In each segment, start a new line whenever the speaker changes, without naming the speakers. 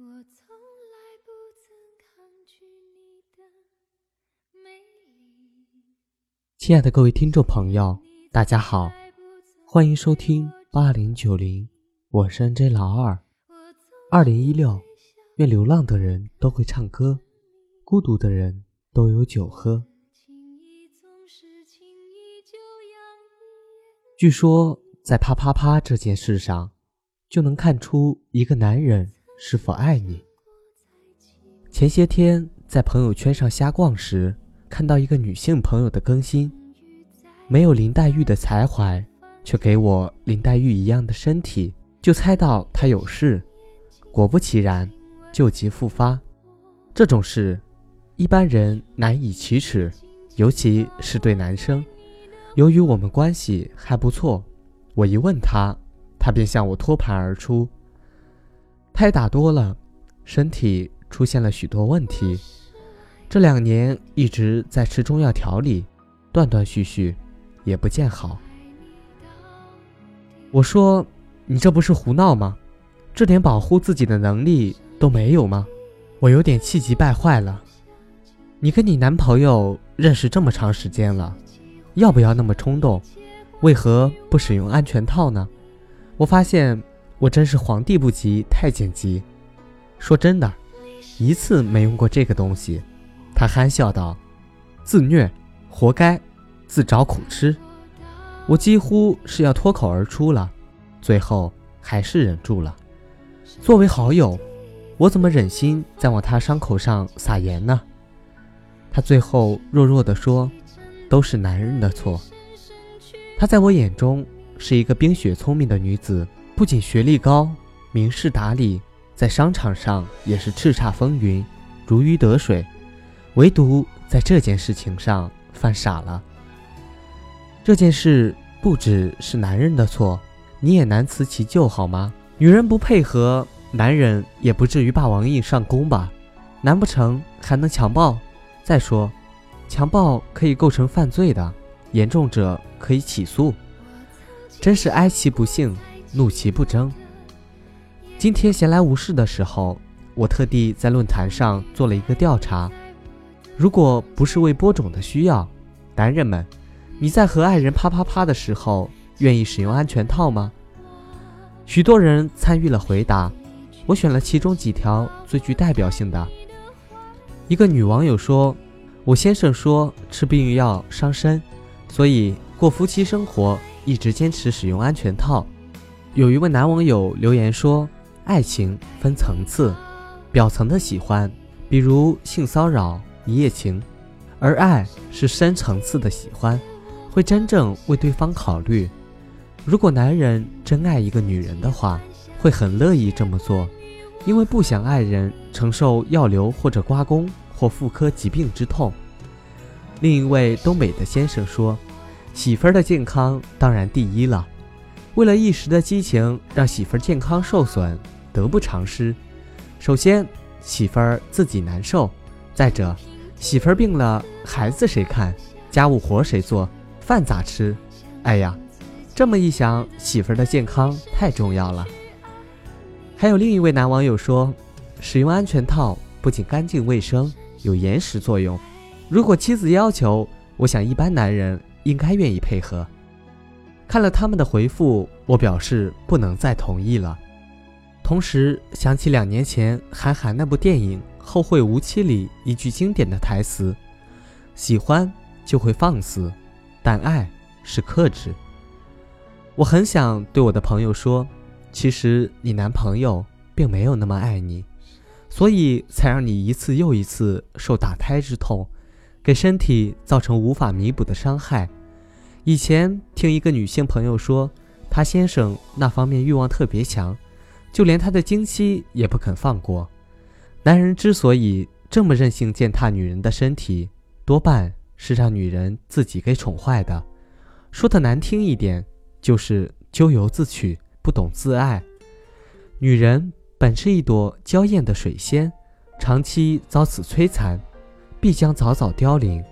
我从来不曾抗拒你的美丽。
亲爱的各位听众朋友，大家好，欢迎收听八零九零，我是 NJ 老二。二零一六，愿流浪的人都会唱歌，孤独的人都有酒喝。据说，在啪啪啪这件事上，就能看出一个男人。是否爱你？前些天在朋友圈上瞎逛时，看到一个女性朋友的更新，没有林黛玉的才怀，却给我林黛玉一样的身体，就猜到她有事。果不其然，旧疾复发。这种事，一般人难以启齿，尤其是对男生。由于我们关系还不错，我一问他，他便向我托盘而出。胎打多了，身体出现了许多问题。这两年一直在吃中药调理，断断续续，也不见好。我说：“你这不是胡闹吗？这点保护自己的能力都没有吗？”我有点气急败坏了。你跟你男朋友认识这么长时间了，要不要那么冲动？为何不使用安全套呢？我发现。我真是皇帝不急太监急，说真的，一次没用过这个东西。他憨笑道：“自虐，活该，自找苦吃。”我几乎是要脱口而出了，最后还是忍住了。作为好友，我怎么忍心再往他伤口上撒盐呢？他最后弱弱地说：“都是男人的错。”她在我眼中是一个冰雪聪明的女子。不仅学历高、明事达理，在商场上也是叱咤风云、如鱼得水，唯独在这件事情上犯傻了。这件事不只是男人的错，你也难辞其咎，好吗？女人不配合，男人也不至于霸王硬上弓吧？难不成还能强暴？再说，强暴可以构成犯罪的，严重者可以起诉。真是哀其不幸。怒其不争。今天闲来无事的时候，我特地在论坛上做了一个调查：如果不是为播种的需要，男人们，你在和爱人啪啪啪的时候，愿意使用安全套吗？许多人参与了回答，我选了其中几条最具代表性的。一个女网友说：“我先生说吃避孕药伤身，所以过夫妻生活一直坚持使用安全套。”有一位男网友留言说：“爱情分层次，表层的喜欢，比如性骚扰、一夜情；而爱是深层次的喜欢，会真正为对方考虑。如果男人真爱一个女人的话，会很乐意这么做，因为不想爱人承受药流或者刮宫或妇科疾病之痛。”另一位东北的先生说：“媳妇儿的健康当然第一了。”为了一时的激情，让媳妇儿健康受损，得不偿失。首先，媳妇儿自己难受；再者，媳妇儿病了，孩子谁看？家务活谁做？饭咋吃？哎呀，这么一想，媳妇儿的健康太重要了。还有另一位男网友说，使用安全套不仅干净卫生，有延时作用。如果妻子要求，我想一般男人应该愿意配合。看了他们的回复，我表示不能再同意了。同时想起两年前韩寒那部电影《后会无期》里一句经典的台词：“喜欢就会放肆，但爱是克制。”我很想对我的朋友说，其实你男朋友并没有那么爱你，所以才让你一次又一次受打胎之痛，给身体造成无法弥补的伤害。以前听一个女性朋友说，她先生那方面欲望特别强，就连她的经期也不肯放过。男人之所以这么任性践踏女人的身体，多半是让女人自己给宠坏的。说的难听一点，就是咎由自取，不懂自爱。女人本是一朵娇艳的水仙，长期遭此摧残，必将早早凋零。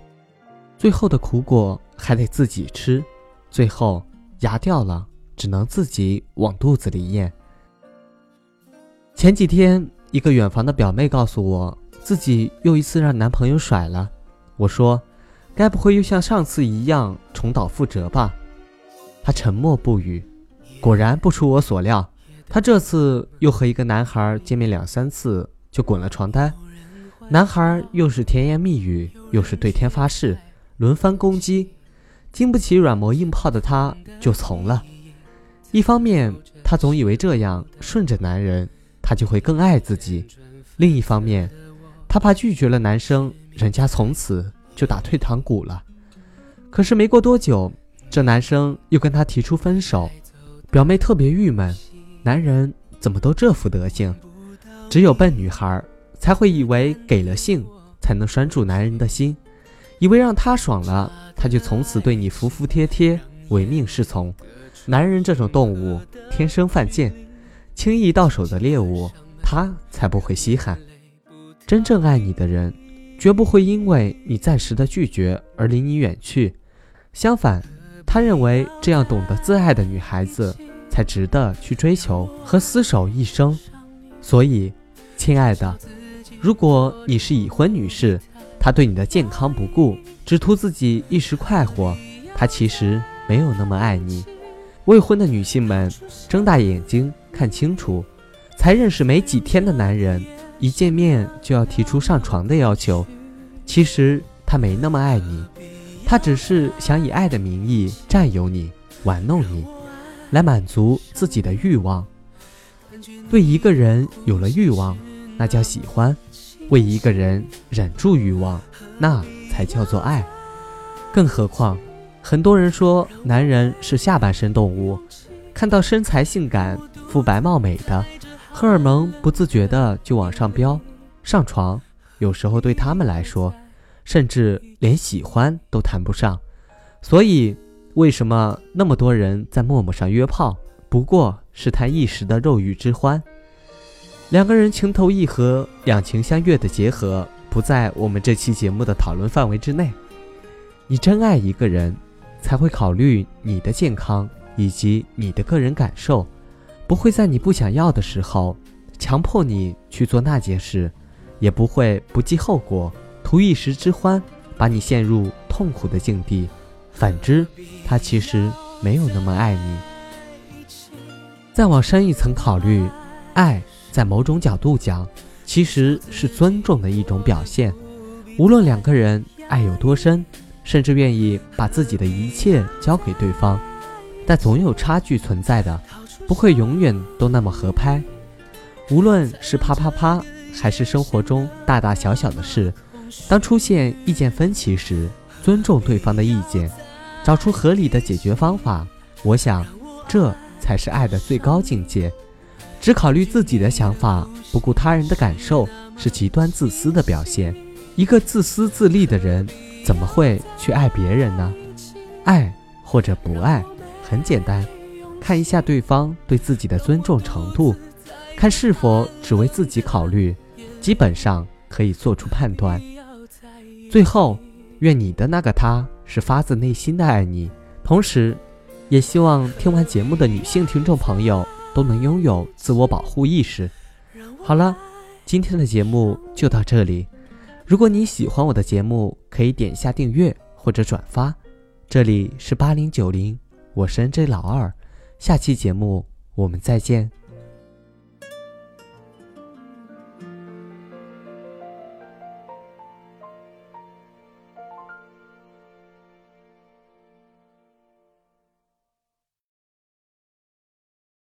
最后的苦果。还得自己吃，最后牙掉了，只能自己往肚子里咽。前几天一个远房的表妹告诉我，自己又一次让男朋友甩了。我说，该不会又像上次一样重蹈覆辙吧？她沉默不语。果然不出我所料，她这次又和一个男孩见面两三次就滚了床单。男孩又是甜言蜜语，又是对天发誓，轮番攻击。经不起软磨硬泡的她就从了。一方面，她总以为这样顺着男人，她就会更爱自己；另一方面，她怕拒绝了男生，人家从此就打退堂鼓了。可是没过多久，这男生又跟她提出分手，表妹特别郁闷。男人怎么都这副德行？只有笨女孩才会以为给了性才能拴住男人的心，以为让他爽了。他就从此对你服服帖帖、唯命是从。男人这种动物天生犯贱，轻易到手的猎物他才不会稀罕。真正爱你的人，绝不会因为你暂时的拒绝而离你远去。相反，他认为这样懂得自爱的女孩子才值得去追求和厮守一生。所以，亲爱的，如果你是已婚女士，他对你的健康不顾。只图自己一时快活，他其实没有那么爱你。未婚的女性们，睁大眼睛看清楚，才认识没几天的男人，一见面就要提出上床的要求，其实他没那么爱你，他只是想以爱的名义占有你、玩弄你，来满足自己的欲望。对一个人有了欲望，那叫喜欢；为一个人忍住欲望，那。才叫做爱，更何况，很多人说男人是下半身动物，看到身材性感、肤白貌美的，荷尔蒙不自觉的就往上飙，上床有时候对他们来说，甚至连喜欢都谈不上。所以，为什么那么多人在陌陌上约炮，不过是谈一时的肉欲之欢？两个人情投意合、两情相悦的结合。不在我们这期节目的讨论范围之内。你真爱一个人，才会考虑你的健康以及你的个人感受，不会在你不想要的时候强迫你去做那件事，也不会不计后果图一时之欢，把你陷入痛苦的境地。反之，他其实没有那么爱你。再往深一层考虑，爱在某种角度讲。其实是尊重的一种表现。无论两个人爱有多深，甚至愿意把自己的一切交给对方，但总有差距存在的，不会永远都那么合拍。无论是啪啪啪，还是生活中大大小小的事，当出现意见分歧时，尊重对方的意见，找出合理的解决方法。我想，这才是爱的最高境界。只考虑自己的想法，不顾他人的感受，是极端自私的表现。一个自私自利的人，怎么会去爱别人呢？爱或者不爱，很简单，看一下对方对自己的尊重程度，看是否只为自己考虑，基本上可以做出判断。最后，愿你的那个他是发自内心的爱你，同时，也希望听完节目的女性听众朋友。都能拥有自我保护意识。好了，今天的节目就到这里。如果你喜欢我的节目，可以点下订阅或者转发。这里是八零九零，我是 N J 老二。下期节目我们再见。